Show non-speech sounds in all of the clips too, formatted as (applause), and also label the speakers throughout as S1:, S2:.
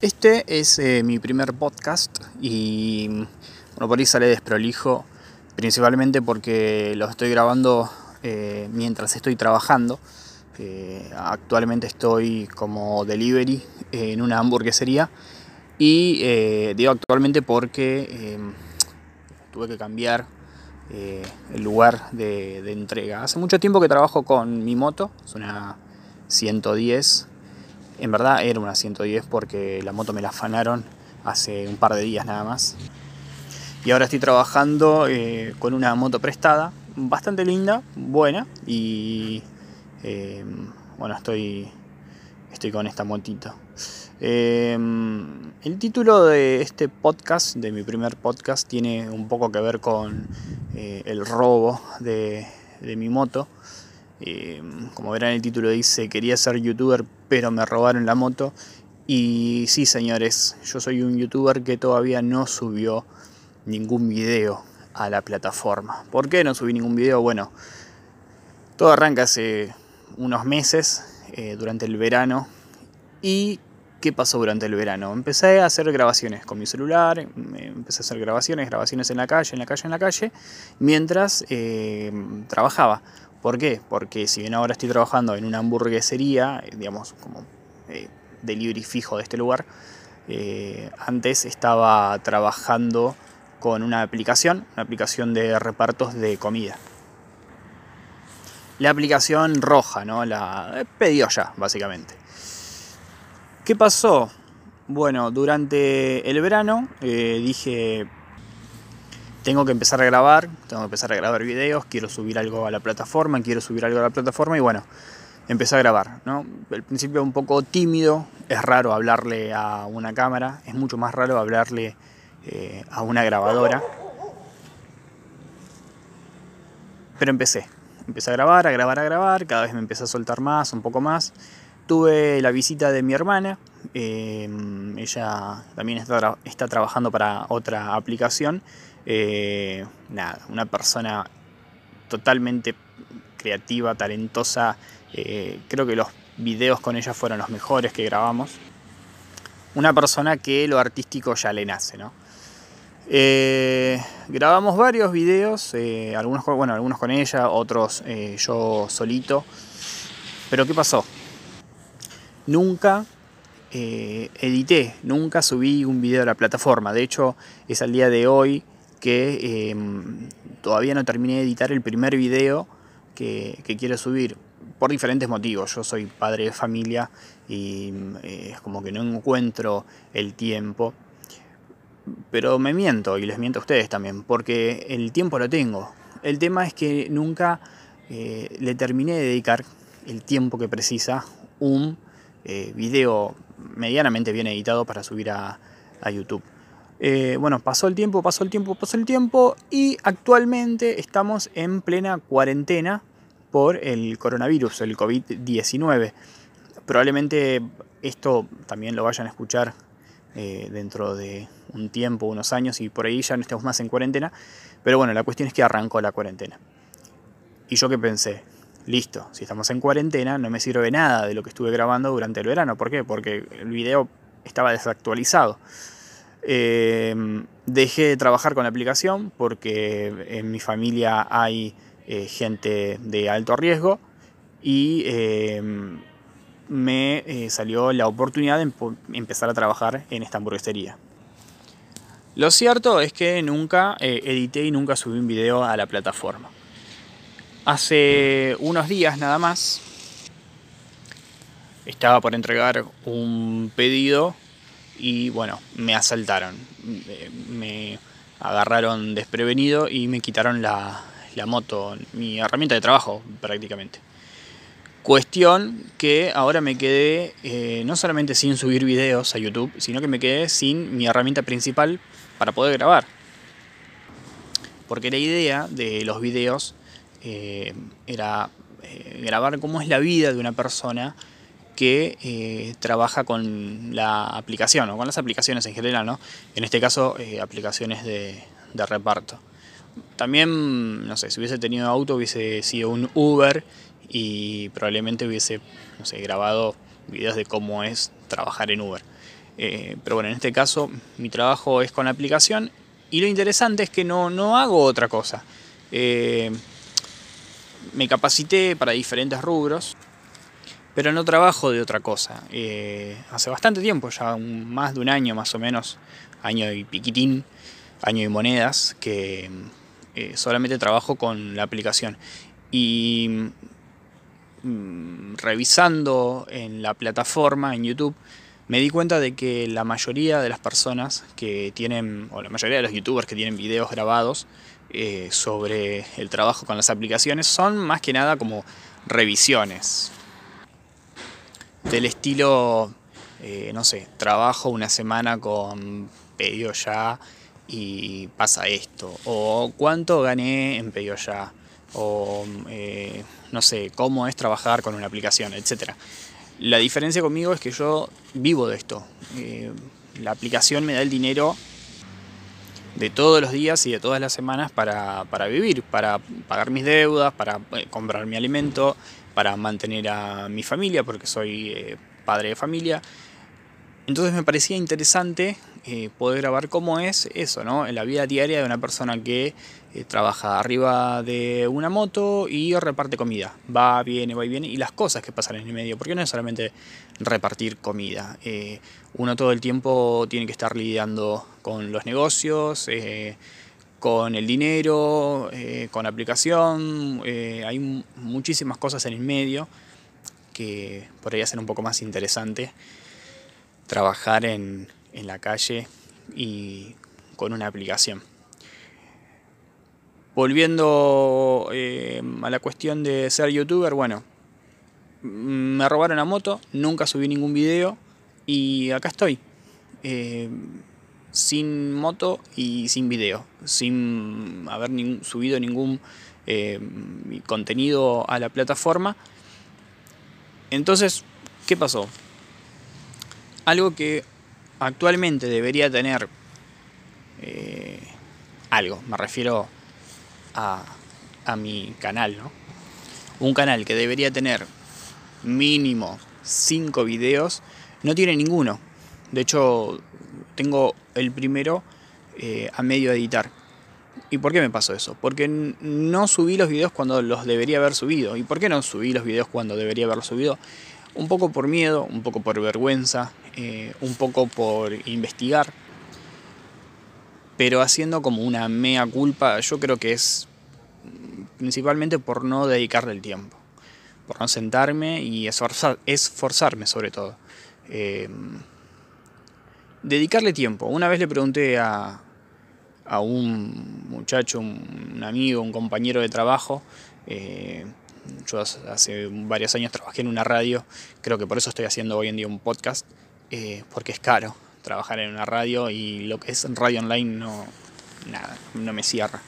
S1: Este es eh, mi primer podcast y bueno, por ahí sale desprolijo, principalmente porque lo estoy grabando eh, mientras estoy trabajando. Eh, actualmente estoy como delivery en una hamburguesería y digo actualmente porque tuve que cambiar el lugar de, de entrega. Hace mucho tiempo que trabajo con mi moto, es una 110 en verdad era una 110 porque la moto me la afanaron hace un par de días nada más. Y ahora estoy trabajando eh, con una moto prestada, bastante linda, buena. Y eh, bueno, estoy, estoy con esta motito. Eh, el título de este podcast, de mi primer podcast, tiene un poco que ver con el robo de mi moto. Como verán el título dice, quería ser youtuber pero me robaron la moto. Y sí, señores, yo soy un youtuber que todavía no subió ningún video a la plataforma. ¿Por qué no subí ningún video? Bueno, todo arranca hace unos meses, eh, durante el verano. ¿Y qué pasó durante el verano? Empecé a hacer grabaciones con mi celular, empecé a hacer grabaciones, grabaciones en la calle, en la calle, en la calle, mientras eh, trabajaba. ¿Por qué? Porque si bien ahora estoy trabajando en una hamburguesería, digamos, como eh, delivery fijo de este lugar, eh, antes estaba trabajando con una aplicación, una aplicación de repartos de comida. La aplicación roja, ¿no? La eh, pedido ya, básicamente. ¿Qué pasó? Bueno, durante el verano dije, tengo que empezar a grabar, tengo que empezar a grabar videos, quiero subir algo a la plataforma, quiero subir algo a la plataforma y bueno, empecé a grabar. ¿no? Al principio un poco tímido, es raro hablarle a una cámara, es mucho más raro hablarle eh, a una grabadora. Pero empecé, empecé a grabar, a grabar, a grabar, cada vez me empecé a soltar más, un poco más. Tuve la visita de mi hermana, eh, ella también está, está trabajando para otra aplicación eh, nada, una persona totalmente creativa, talentosa. Eh, creo que los videos con ella fueron los mejores que grabamos. Una persona que lo artístico ya le nace, ¿no? Eh, grabamos varios videos, algunos, bueno, algunos con ella, otros yo solito. Pero ¿qué pasó? Nunca edité, nunca subí un video a la plataforma. De hecho, es al día de hoy que em, todavía no terminé de editar el primer video que, quiero subir por diferentes motivos. Yo soy padre de familia y eh, es como que no encuentro el tiempo. Pero me miento y les miento a ustedes también, porque el tiempo lo tengo. El tema es que nunca eh, le terminé de dedicar el tiempo que precisa un eh, video medianamente bien editado para subir a YouTube. Eh, bueno, pasó el tiempo, pasó el tiempo, pasó el tiempo y actualmente estamos en plena cuarentena por el coronavirus, el COVID-19. Probablemente esto también lo vayan a escuchar eh, dentro de un tiempo, unos años y por ahí ya no estemos más en cuarentena. Pero bueno, la cuestión es que arrancó la cuarentena. Y yo que pensé, listo, si estamos en cuarentena no me sirve nada de lo que estuve grabando durante el verano. ¿Por qué? Porque el video estaba desactualizado. Em, dejé de trabajar con la aplicación porque en mi familia hay eh, gente de alto riesgo y em, me eh, salió la oportunidad de empezar a trabajar en esta hamburguesería. Lo cierto es que nunca eh, edité y nunca subí un video a la plataforma. Hace unos días nada más estaba por entregar un pedido y bueno, me asaltaron. Me agarraron desprevenido y me quitaron la, moto, mi herramienta de trabajo prácticamente. Cuestión que ahora me quedé eh, no solamente sin subir videos a YouTube, sino que me quedé sin mi herramienta principal para poder grabar. Porque la idea de los videos eh, era eh, grabar cómo es la vida de una persona que eh, trabaja con la aplicación o con las aplicaciones en general, ¿no? En este caso, eh, aplicaciones de, reparto. También, no sé, si hubiese tenido auto hubiese sido un Uber y probablemente hubiese, no sé, grabado videos de cómo es trabajar en Uber. Eh, pero bueno, en este caso mi trabajo es con la aplicación y lo interesante es que no, no hago otra cosa. Eh, me capacité para diferentes rubros, pero no trabajo de otra cosa. Eh, hace bastante tiempo, ya más de un año más o menos, año y piquitín, año y monedas, que solamente trabajo con la aplicación. Y mm, revisando en la plataforma, en YouTube, me di cuenta de que la mayoría de las personas que tienen, o la mayoría de los youtubers que tienen videos grabados eh, sobre el trabajo con las aplicaciones son más que nada como revisiones. Del estilo, eh, no sé, trabajo una semana con pedido ya y pasa esto. O cuánto gané en pedido ya. O eh, no sé, cómo es trabajar con una aplicación, etcétera. La diferencia conmigo es que yo vivo de esto. Eh, la aplicación me da el dinero de todos los días y de todas las semanas para, vivir, para pagar mis deudas, para comprar mi alimento, para mantener a mi familia, porque soy eh, padre de familia. Entonces me parecía interesante eh, poder grabar cómo es eso, ¿no? En la vida diaria de una persona que eh, trabaja arriba de una moto y reparte comida. Va, viene, va y viene. Y las cosas que pasan en el medio. Porque no es solamente repartir comida. Uno todo el tiempo tiene que estar lidiando con los negocios, con el dinero, con la aplicación. hay muchísimas cosas en el medio que podría ser un poco más interesante trabajar en, en la calle y con una aplicación. Volviendo eh, a la cuestión de ser youtuber, bueno, me robaron la moto, nunca subí ningún video y acá estoy. Eh, sin moto y sin video, sin haber subido ningún eh, contenido a la plataforma. Entonces, ¿qué pasó? algo que actualmente debería tener eh, algo, me refiero a, a mi canal, ¿no? Un canal que debería tener mínimo 5 videos, no tiene ninguno. De hecho, tengo el primero eh, a medio editar. ¿Y por qué me pasó eso? Porque no subí los videos cuando los debería haber subido. ¿Y por qué no subí los videos cuando debería haberlos subido? Un poco por miedo, un poco por vergüenza, eh, un poco por investigar, pero haciendo como una mea culpa, yo creo que es principalmente por no dedicarle el tiempo, por no sentarme y esforzarme sobre todo. Eh, dedicarle tiempo. Una vez le pregunté a, a un muchacho, un amigo, un compañero de trabajo, eh, yo hace varios años trabajé en una radio, creo que por eso estoy haciendo hoy en día un podcast, eh, porque es caro trabajar en una radio y lo que es radio online no, nada, no me cierra.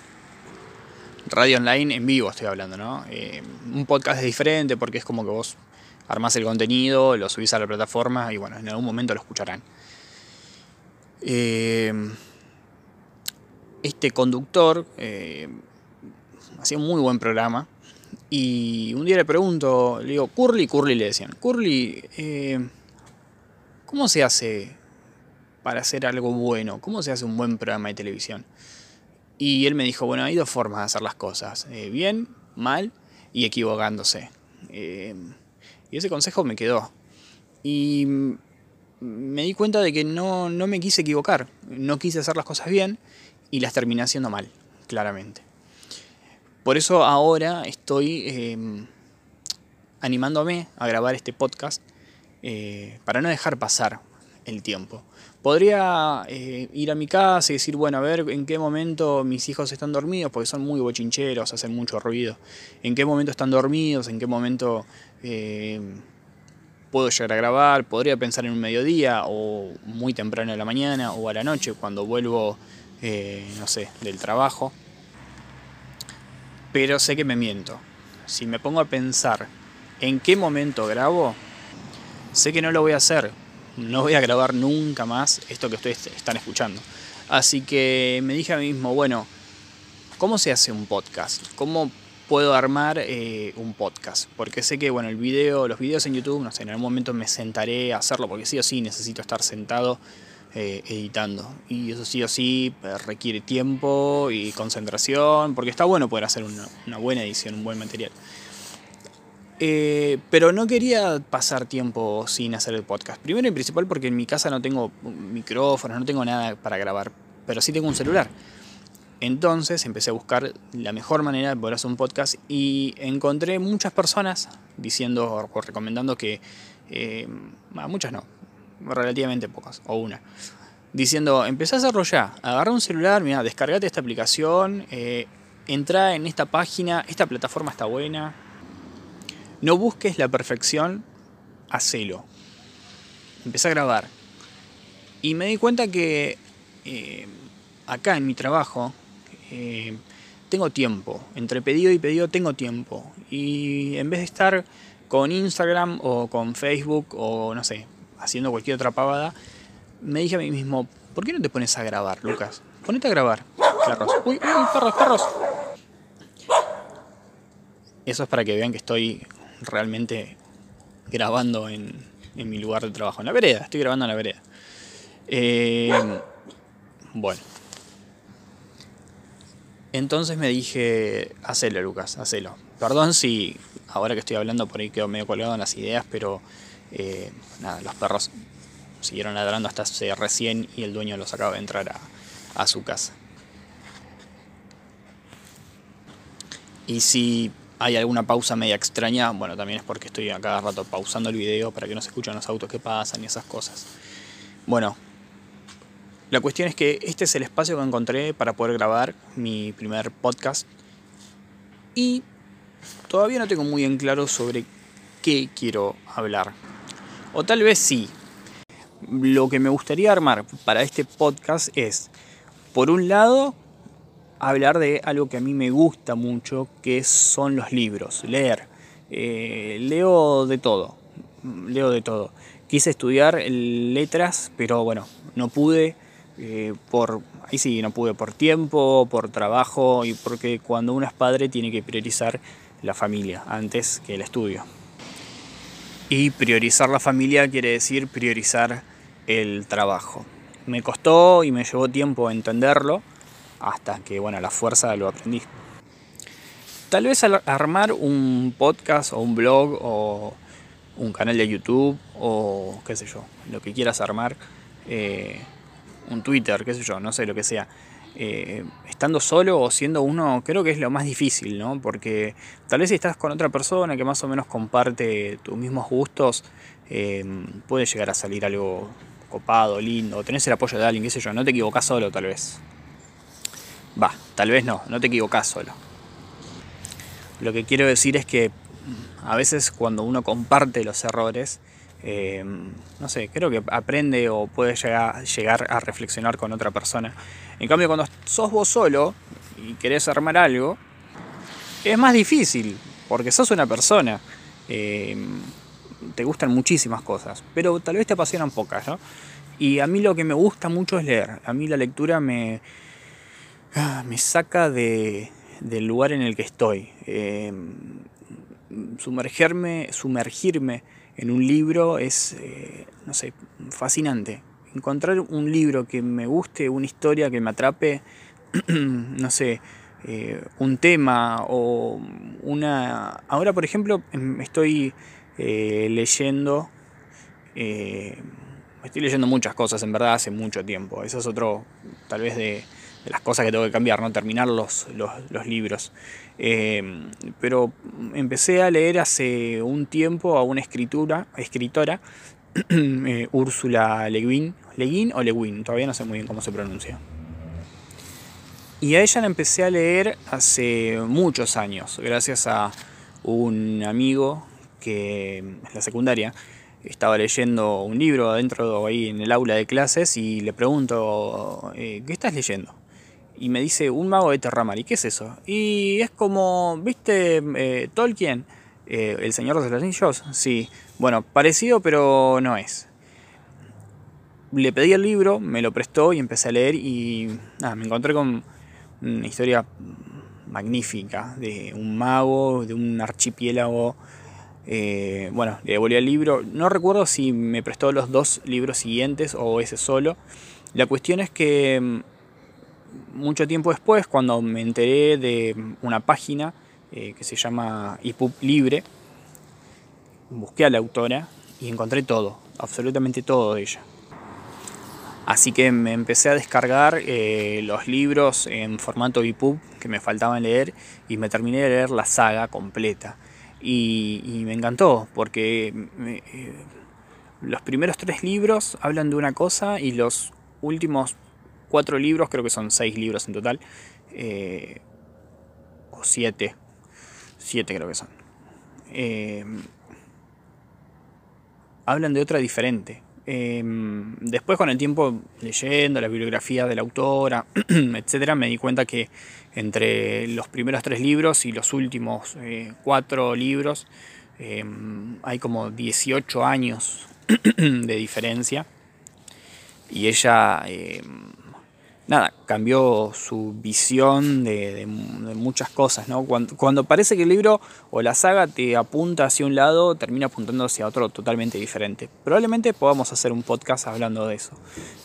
S1: Radio online en vivo estoy hablando, ¿no? Eh, un podcast es diferente porque es como que vos armás el contenido, lo subís a la plataforma y bueno, en algún momento lo escucharán. Eh, este conductor hacía un muy buen programa y un día le pregunto, le digo, Curly, Curly le decían, Curly, ¿Cómo se hace para hacer algo bueno? ¿Cómo se hace un buen programa de televisión? Y él me dijo, bueno, hay dos formas de hacer las cosas, eh, bien, mal y equivocándose. Eh, y ese consejo me quedó. Y me di cuenta de que no, me quise equivocar, no quise hacer las cosas bien y las terminé haciendo mal, claramente. Por eso ahora estoy eh, animándome a grabar este podcast eh, para no dejar pasar el tiempo. Podría eh, ir a mi casa y decir, bueno, a ver en qué momento mis hijos están dormidos, porque son muy bochincheros, hacen mucho ruido. En qué momento están dormidos, en qué momento eh, puedo llegar a grabar. Podría pensar en un mediodía o muy temprano en la mañana o a la noche cuando vuelvo, no sé, del trabajo. Pero sé que me miento. Si me pongo a pensar en qué momento grabo, sé que no lo voy a hacer, no voy a grabar nunca más esto que ustedes están escuchando. Así que me dije a mí mismo, bueno, ¿cómo se hace un podcast? ¿Cómo puedo armar eh, un podcast. Porque sé que bueno, el video, los videos en YouTube, no sé, en algún momento me sentaré a hacerlo, porque sí o sí necesito estar sentado eh, editando. Y eso sí o sí eh, requiere tiempo y concentración, porque está bueno poder hacer una, buena edición, un buen material. pero no quería pasar tiempo sin hacer el podcast. Primero y principal porque en mi casa no tengo micrófonos, no tengo nada para grabar, pero sí tengo un celular. Entonces empecé a buscar la mejor manera de poder hacer un podcast y encontré muchas personas diciendo o recomendando que, eh, muchas no, relativamente pocas, o una, diciendo, empecé a hacerlo ya, agarra un celular, mira, descargate esta aplicación, eh, entra en esta página, esta plataforma está buena, no busques la perfección, hacelo. Empecé a grabar. Y me di cuenta que eh, acá en mi trabajo, eh, tengo tiempo, entre pedido y pedido tengo tiempo. Y en vez de estar con Instagram o con Facebook o no sé, haciendo cualquier otra pavada, me dije a mí mismo, ¿por qué no te pones a grabar, Lucas? Ponete a grabar, perros. Uy, uy, perros, perros. Eso es para que vean que estoy realmente grabando en, en mi lugar de trabajo, en la vereda, estoy grabando en la vereda. Eh, bueno. Entonces me dije, hacelo Lucas, hacelo. Perdón si ahora que estoy hablando por ahí quedo medio colgado en las ideas, pero eh, nada, los perros siguieron ladrando hasta hace recién y el dueño los acaba de entrar a, su casa. Y si hay alguna pausa media extraña, bueno, también es porque estoy a cada rato pausando el video para que no se escuchen los autos que pasan y esas cosas. Bueno, la cuestión es que este es el espacio que encontré para poder grabar mi primer podcast y todavía no tengo muy en claro sobre qué quiero hablar. O tal vez sí. Lo que me gustaría armar para este podcast es, por un lado, hablar de algo que a mí me gusta mucho, que son los libros, leer. Eh, leo de todo, leo de todo. Quise estudiar letras, pero bueno, no pude eh, por, ahí sí, no pude por tiempo, por trabajo y porque cuando uno es padre tiene que priorizar la familia antes que el estudio. Y priorizar la familia quiere decir priorizar el trabajo. Me costó y me llevó tiempo entenderlo hasta que, bueno, la fuerza lo aprendí. Tal vez armar un podcast o un blog o un canal de YouTube o qué sé yo, lo que quieras armar, eh, un Twitter, qué sé yo, no sé lo que sea. Eh, estando solo o siendo uno, creo que es lo más difícil, ¿no? Porque tal vez si estás con otra persona que más o menos comparte tus mismos gustos, eh, puede llegar a salir algo copado, lindo, tenés el apoyo de alguien, qué sé yo, no te equivocás solo tal vez. Va, tal vez no, no te equivocás solo. Lo que quiero decir es que a veces cuando uno comparte los errores, eh, no sé, creo que aprende o puede llegar, a reflexionar con otra persona. En cambio, cuando sos vos solo y querés armar algo, es más difícil, porque sos una persona. Eh, te gustan muchísimas cosas, pero tal vez te apasionan pocas, ¿no? Y a mí lo que me gusta mucho es leer. A mí la lectura me, ah, me saca de, del lugar en el que estoy. Eh, sumergerme, sumergirme en un libro es, eh, no sé, fascinante. Encontrar un libro que me guste, una historia que me atrape, (clears throat) no sé, eh, un tema o una... Ahora, por ejemplo, em, estoy eh, leyendo... estoy leyendo muchas cosas, en verdad, hace mucho tiempo. Eso es otro, tal vez, de, las cosas que tengo que cambiar, ¿no? Terminar los, los, libros. Eh, pero empecé a leer hace un tiempo a una escritura, escritora, (clears throat) eh, Úrsula Le Guin, Le o Le Guin, todavía no sé muy bien cómo se pronuncia. Y a ella la empecé a leer hace muchos años, gracias a un amigo que en la secundaria estaba leyendo un libro adentro ahí en el aula de clases y le pregunto, eh, ¿qué estás leyendo? Y me dice un mago de Terramar. ¿Y qué es eso? Y es como, ¿viste eh, Tolkien? Eh, ¿El Señor de los Anillos? Sí. Bueno, parecido, pero no es. Le pedí el libro, me lo prestó y empecé a leer y nada, me encontré con una historia magnífica, de un mago, de un archipiélago. Eh, bueno, le devolví el libro. No recuerdo si me prestó los dos libros siguientes o ese solo. La cuestión es que mucho tiempo después, cuando me enteré de una página eh, que se llama EPUB Libre, busqué a la autora y encontré todo, absolutamente todo de ella. Así que me empecé a descargar eh, los libros en formato EPUB que me faltaban leer y me terminé de leer la saga completa. Y, me encantó porque eh, los primeros tres libros hablan de una cosa y los últimos cuatro libros, creo que son seis libros en total, eh, o siete, siete creo que son, hablan de otra diferente Em, después con el tiempo leyendo la bibliografía de la autora, (clears throat) etcétera, me di cuenta que entre los primeros tres libros y los últimos eh, cuatro libros hay como 18 años (clears throat) de diferencia. Y ella nada, cambió su visión de, muchas cosas, ¿no? Cuando, parece que el libro o la saga te apunta hacia un lado, termina apuntando hacia otro totalmente diferente. Probablemente podamos hacer un podcast hablando de eso.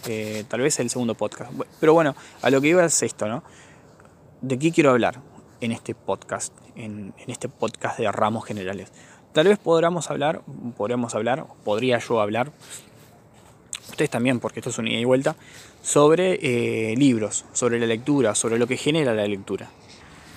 S1: Eh, tal vez el segundo podcast. Pero bueno, a lo que iba es esto, ¿no? ¿De qué quiero hablar en este podcast? En, este podcast de ramos generales. Tal vez podamos hablar, podríamos hablar, podría yo hablar ustedes también, porque esto es una ida y vuelta, sobre eh, libros, sobre la lectura, sobre lo que genera la lectura.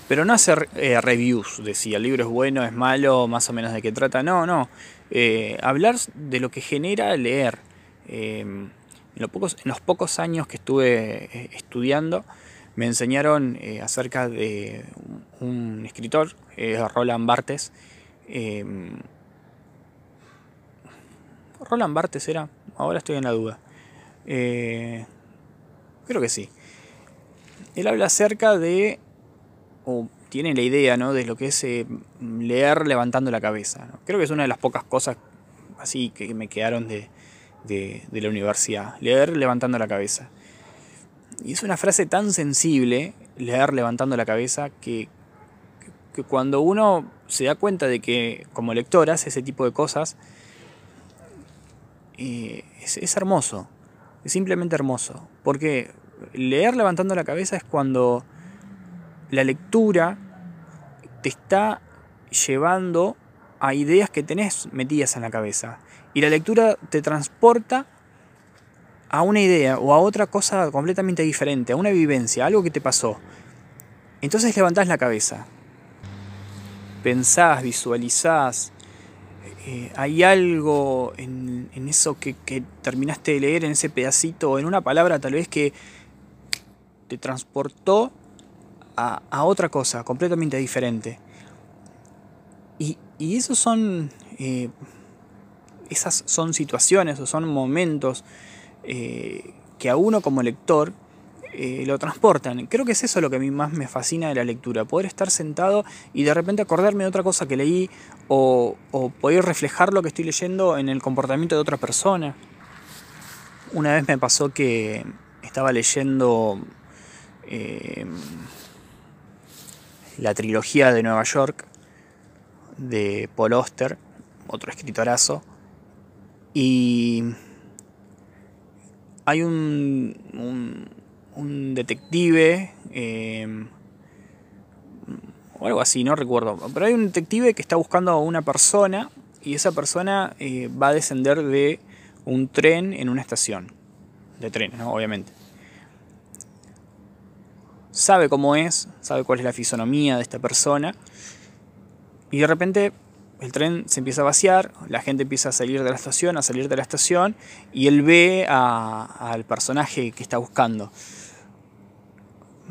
S1: Pero no hacer eh, reviews de si el libro es bueno, es malo, más o menos de qué trata, no, no. Eh, hablar de lo que genera leer. en, los pocos, años que estuve estudiando, me enseñaron acerca de un, escritor, Roland Barthes. Roland Barthes era, ahora estoy en la duda. Creo que sí. Él habla acerca de, o tiene la idea, ¿no? De lo que es eh, leer levantando la cabeza. Creo que es una de las pocas cosas así que me quedaron de, de, la universidad. Leer levantando la cabeza. Y es una frase tan sensible, leer levantando la cabeza, que, que cuando uno se da cuenta de que como lector hace ese tipo de cosas, es, hermoso, es simplemente hermoso, porque leer levantando la cabeza es cuando la lectura te está llevando a ideas que tenés metidas en la cabeza. Y la lectura te transporta a una idea o a otra cosa completamente diferente, a una vivencia, algo que te pasó. Entonces levantás la cabeza. Pensás, visualizás, eh, hay algo en, eso que, terminaste de leer, en ese pedacito, en una palabra tal vez que te transportó a, otra cosa completamente diferente. Y, esos son, eh, esas son situaciones o son momentos eh, que a uno como lector eh, lo transportan. Creo que es eso lo que a mí más me fascina de la lectura, poder estar sentado y de repente acordarme de otra cosa que leí o, poder reflejar lo que estoy leyendo en el comportamiento de otra persona. Una vez me pasó que estaba leyendo eh, la trilogía de Nueva York de Paul Auster, otro escritorazo, y hay un detective, em, o algo así, no recuerdo. Pero hay un detective que está buscando a una persona y esa persona eh, va a descender de un tren en una estación de trenes, obviamente. Sabe cómo es, sabe cuál es la fisonomía de esta persona y de repente el tren se empieza a vaciar, la gente empieza a salir de la estación, a salir de la estación y él ve al personaje que está buscando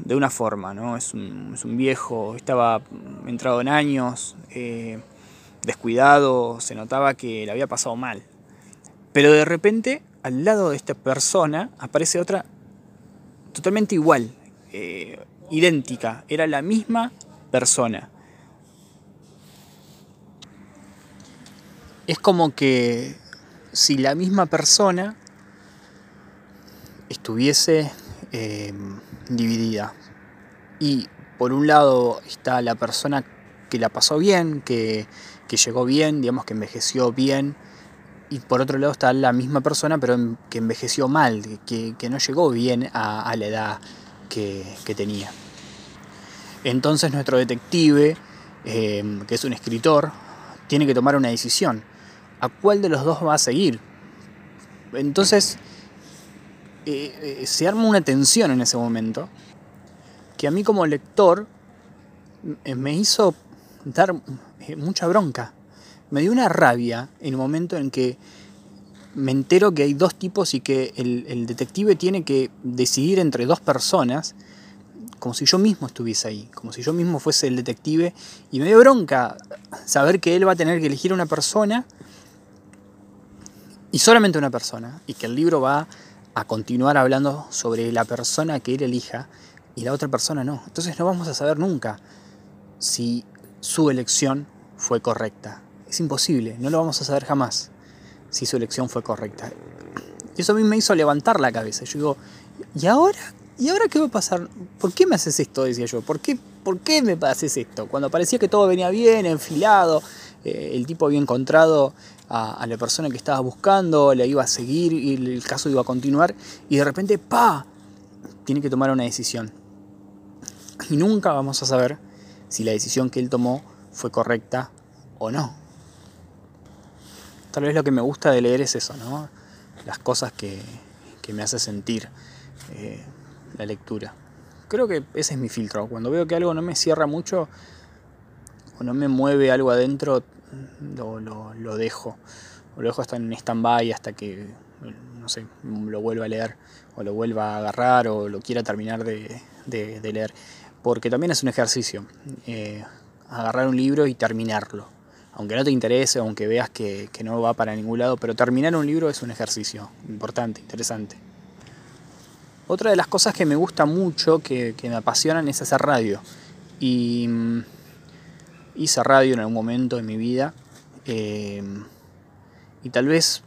S1: de una forma, ¿no? Es un, viejo, estaba entrado en años, eh, descuidado, se notaba que le había pasado mal. Pero de repente, al lado de esta persona, aparece otra totalmente igual, eh, idéntica, era la misma persona. Es como que si la misma persona estuviese eh, dividida. Y por un lado está la persona que la pasó bien, que, llegó bien, digamos que envejeció bien, y por otro lado está la misma persona pero que envejeció mal, que, no llegó bien a, la edad que, tenía. Entonces nuestro detective, eh, que es un escritor, tiene que tomar una decisión. ¿A cuál de los dos va a seguir? Entonces eh, eh, se arma una tensión en ese momento que a mí como lector me hizo dar mucha bronca. Me dio una rabia en el momento en que me entero que hay dos tipos y que el, detective tiene que decidir entre dos personas como si yo mismo estuviese ahí, como si yo mismo fuese el detective, y me dio bronca saber que él va a tener que elegir una persona y solamente una persona, y que el libro va a continuar hablando sobre la persona que él elija y la otra persona no. Entonces no vamos a saber nunca si su elección fue correcta. Es imposible, no lo vamos a saber jamás si su elección fue correcta. Y eso a mí me hizo levantar la cabeza. Yo digo, ¿y ahora? ¿Y ahora qué va a pasar? ¿Por qué me haces esto? Decía yo. ¿Por qué, por qué me haces esto? Cuando parecía que todo venía bien, enfilado, eh, el tipo había encontrado a, la persona que estaba buscando, le iba a seguir y el caso iba a continuar, y de repente, ¡pa! Tiene que tomar una decisión. Y nunca vamos a saber si la decisión que él tomó fue correcta o no. Tal vez lo que me gusta de leer es eso, ¿no? Las cosas que, me hace sentir eh, la lectura. Creo que ese es mi filtro. Cuando veo que algo no me cierra mucho o no me mueve algo adentro, lo, lo, dejo. O lo dejo hasta en stand-by hasta que, no sé, lo vuelva a leer o lo vuelva a agarrar o lo quiera terminar de, de leer porque también es un ejercicio. Eh, agarrar un libro y terminarlo. Aunque no te interese, aunque veas que, no va para ningún lado, pero terminar un libro es un ejercicio importante, interesante. Otra de las cosas que me gusta mucho, que, me apasionan, es hacer radio. Y mm, hice radio en algún momento de mi vida. Eh, y tal vez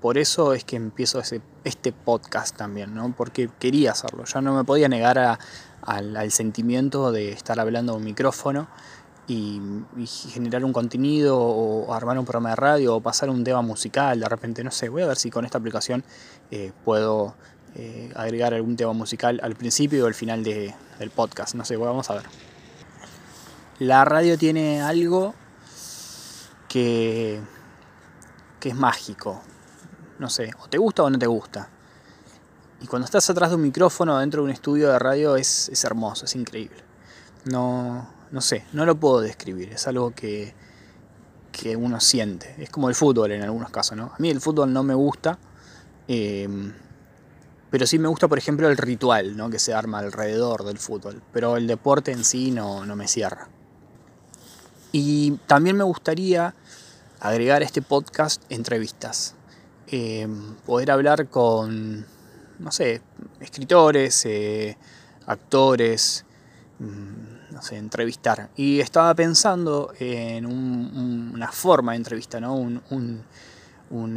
S1: por eso es que empiezo este podcast también, ¿no? Porque quería hacerlo. Ya no me podía negar a, al, sentimiento de estar hablando a un micrófono y, generar un contenido o armar un programa de radio o pasar un tema musical. De repente, no sé, voy a ver si con esta aplicación eh, puedo eh, agregar algún tema musical al principio o al final del podcast. No sé, vamos a ver. La radio tiene algo que, que es mágico. No sé, o te gusta o no te gusta. Y cuando estás atrás de un micrófono dentro de un estudio de radio es, hermoso, es increíble. No, no sé, no lo puedo describir, es algo que, que uno siente. Es como el fútbol en algunos casos, ¿no? A mí el fútbol no me gusta, eh, pero sí me gusta, por ejemplo, el ritual ¿no? que se arma alrededor del fútbol. Pero el deporte en sí no, no me cierra. Y también me gustaría agregar a este podcast entrevistas. Eh, poder hablar con no sé, escritores, eh, actores, mm, no sé, entrevistar. Y estaba pensando en una forma de entrevista, ¿no? Un,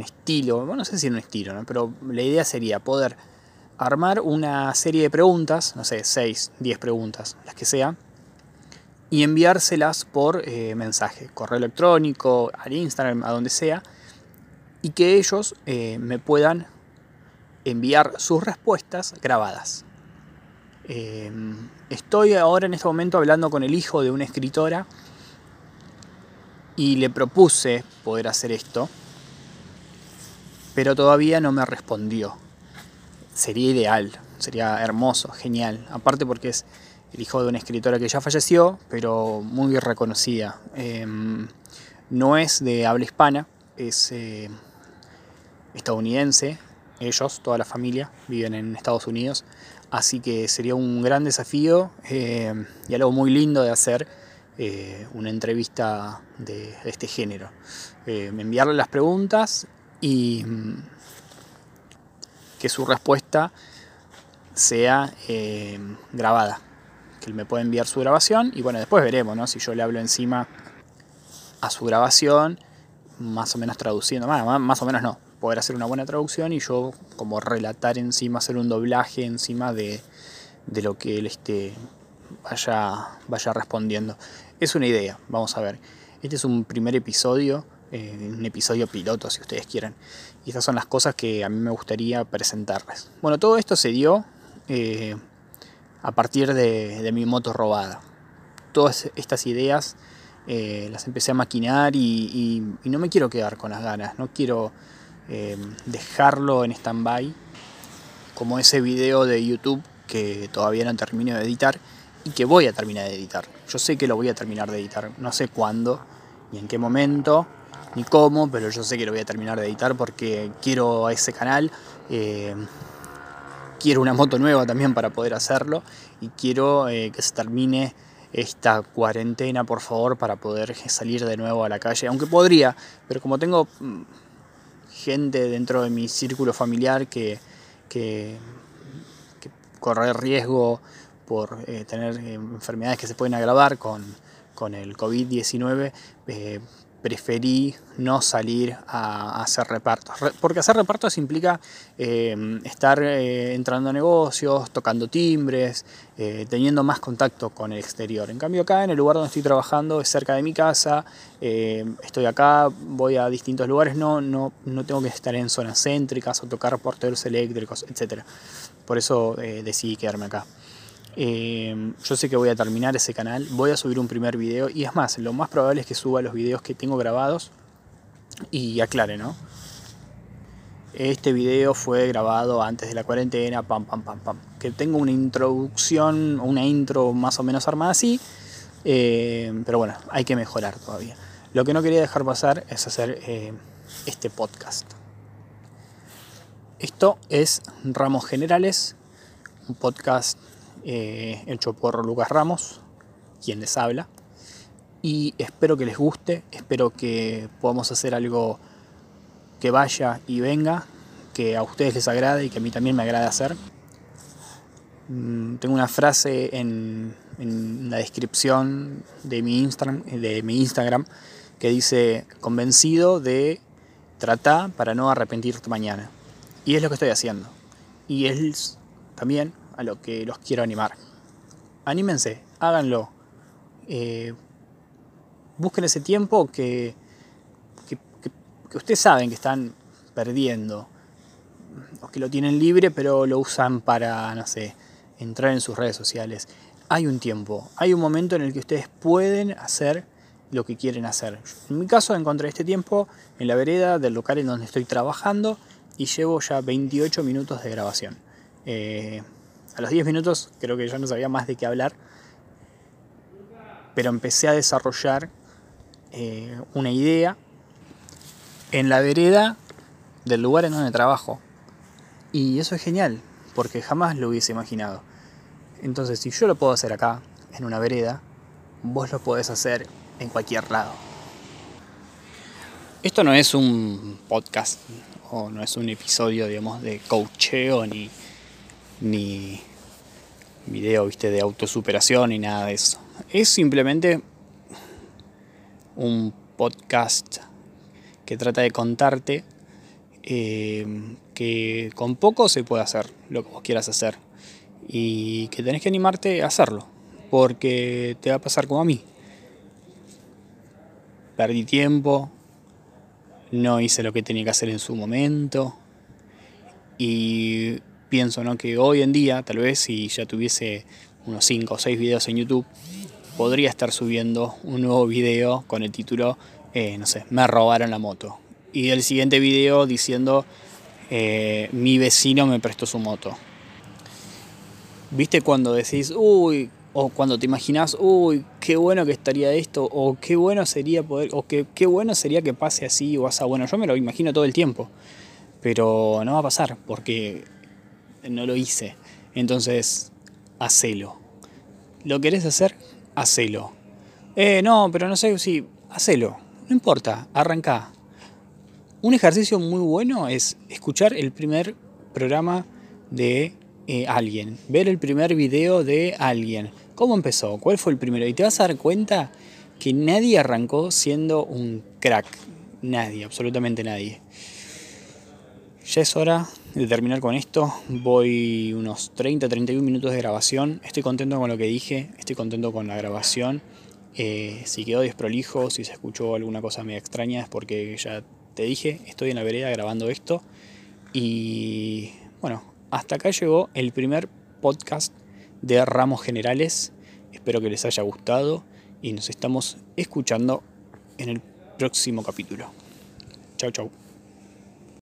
S1: estilo, bueno, no sé si un estilo, ¿no? pero la idea sería poder armar una serie de preguntas, no sé, 6, 10 preguntas, las que sean, y enviárselas por eh, mensaje, correo electrónico, al Instagram, a donde sea, y que ellos eh, me puedan enviar sus respuestas grabadas. Eh, estoy ahora en este momento hablando con el hijo de una escritora y le propuse poder hacer esto, pero todavía no me respondió. Sería ideal, sería hermoso, genial. Aparte porque es el hijo de una escritora que ya falleció, pero muy reconocida. Em, no es de habla hispana, es eh, estadounidense, ellos, toda la familia, viven en Estados Unidos, así que sería un gran desafío eh, y algo muy lindo de hacer eh, una entrevista de, este género. Eh, enviarle las preguntas y mm, que su respuesta sea grabada, que él me pueda enviar su grabación y bueno, después veremos, ¿no? Si yo le hablo encima a su grabación, más o menos traduciendo, más, más o menos no, poder hacer una buena traducción y yo como relatar encima, hacer un doblaje encima de, lo que él esté vaya, vaya respondiendo. Es una idea, vamos a ver. Este es un primer episodio, eh, un episodio piloto si ustedes quieren. Y estas son las cosas que a mí me gustaría presentarles. Bueno, todo esto se dio eh, a partir de, mi moto robada. Todas estas ideas eh, las empecé a maquinar y, no me quiero quedar con las ganas, no quiero dejarlo en stand-by como ese video de YouTube que todavía no termino de editar y que voy a terminar de editar. Yo sé que lo voy a terminar de editar, no sé cuándo, ni en qué momento, ni cómo, pero yo sé que lo voy a terminar de editar porque quiero a ese canal, eh, quiero una moto nueva también para poder hacerlo y quiero eh, que se termine esta cuarentena, por favor, para poder salir de nuevo a la calle, aunque podría, pero como tengo mm, gente dentro de mi círculo familiar que, que, corre riesgo por eh, tener eh, enfermedades que se pueden agravar con, con el COVID-19, eh, preferí no salir a, hacer repartos. porque hacer repartos implica estar entrando a negocios, tocando timbres, teniendo más contacto con el exterior. En cambio acá, en el lugar donde estoy trabajando, es cerca de mi casa, estoy acá, voy a distintos lugares, no, no, no tengo que estar en zonas céntricas o tocar porteros eléctricos, etc. Por eso decidí quedarme acá. Em, yo sé que voy a terminar ese canal, voy a subir un primer video y es más, lo más probable es que suba los videos que tengo grabados y aclare, ¿no? Este video fue grabado antes de la cuarentena, pam, pam, pam, pam. Que tengo una introducción, una intro más o menos armada así, em, pero bueno, hay que mejorar todavía. Lo que no quería dejar pasar es hacer eh, este podcast. Esto es Ramos Generales, un podcast eh, hecho por Lucas Ramos, quien les habla. Y espero que les guste, espero que podamos hacer algo que vaya y venga, que a ustedes les agrade y que a mí también me agrade hacer. Mm, tengo una frase en, la descripción de mi, Instagram, de mi Instagram que dice convencido de tratar para no arrepentirte mañana. Y es lo que estoy haciendo. Y es también a lo que los quiero animar. Anímense, háganlo. Eh, busquen ese tiempo que, que, ustedes saben que están perdiendo. O que lo tienen libre pero lo usan para, no sé, entrar en sus redes sociales. Hay un tiempo, hay un momento en el que ustedes pueden hacer lo que quieren hacer. En mi caso encontré este tiempo en la vereda del local en donde estoy trabajando y llevo ya 28 minutos de grabación. Eh, a los 10 minutos creo que ya no sabía más de qué hablar, pero empecé a desarrollar eh, una idea en la vereda del lugar en donde trabajo. Y eso es genial, porque jamás lo hubiese imaginado. Entonces, si yo lo puedo hacer acá, en una vereda, vos lo podés hacer en cualquier lado. Esto no es un podcast o no es un episodio, digamos, de coacheo ni, ni video, viste, de autosuperación ni nada de eso. Es simplemente un podcast que trata de contarte eh, que con poco se puede hacer lo que vos quieras hacer y que tenés que animarte a hacerlo porque te va a pasar como a mí. Perdí tiempo, no hice lo que tenía que hacer en su momento y pienso ¿no? que hoy en día, tal vez si ya tuviese unos 5 o 6 videos en YouTube, podría estar subiendo un nuevo video con el título, eh, no sé, me robaron la moto. Y el siguiente video diciendo, eh, mi vecino me prestó su moto. ¿Viste cuando decís, uy, o cuando te imaginas, uy, qué bueno que estaría esto, o qué bueno sería poder, o qué, qué bueno sería que pase así o así? Bueno, yo me lo imagino todo el tiempo, pero no va a pasar, porque no lo hice. Entonces, hacelo. ¿Lo querés hacer? Hacelo. Eh, no, pero no sé si. Hacelo. No importa, arranca. Un ejercicio muy bueno es escuchar el primer programa de eh, alguien, ver el primer video de alguien. ¿Cómo empezó? ¿Cuál fue el primero? Y te vas a dar cuenta que nadie arrancó siendo un crack. Nadie, absolutamente nadie. Ya es hora de terminar con esto. Voy unos 30, 31 minutos de grabación. Estoy contento con lo que dije, estoy contento con la grabación. Eh, si quedó desprolijo, si se escuchó alguna cosa media extraña es porque ya te dije, estoy en la vereda grabando esto. Y bueno, hasta acá llegó el primer podcast de Ramos Generales. Espero que les haya gustado y nos estamos escuchando en el próximo capítulo. Chau, chau.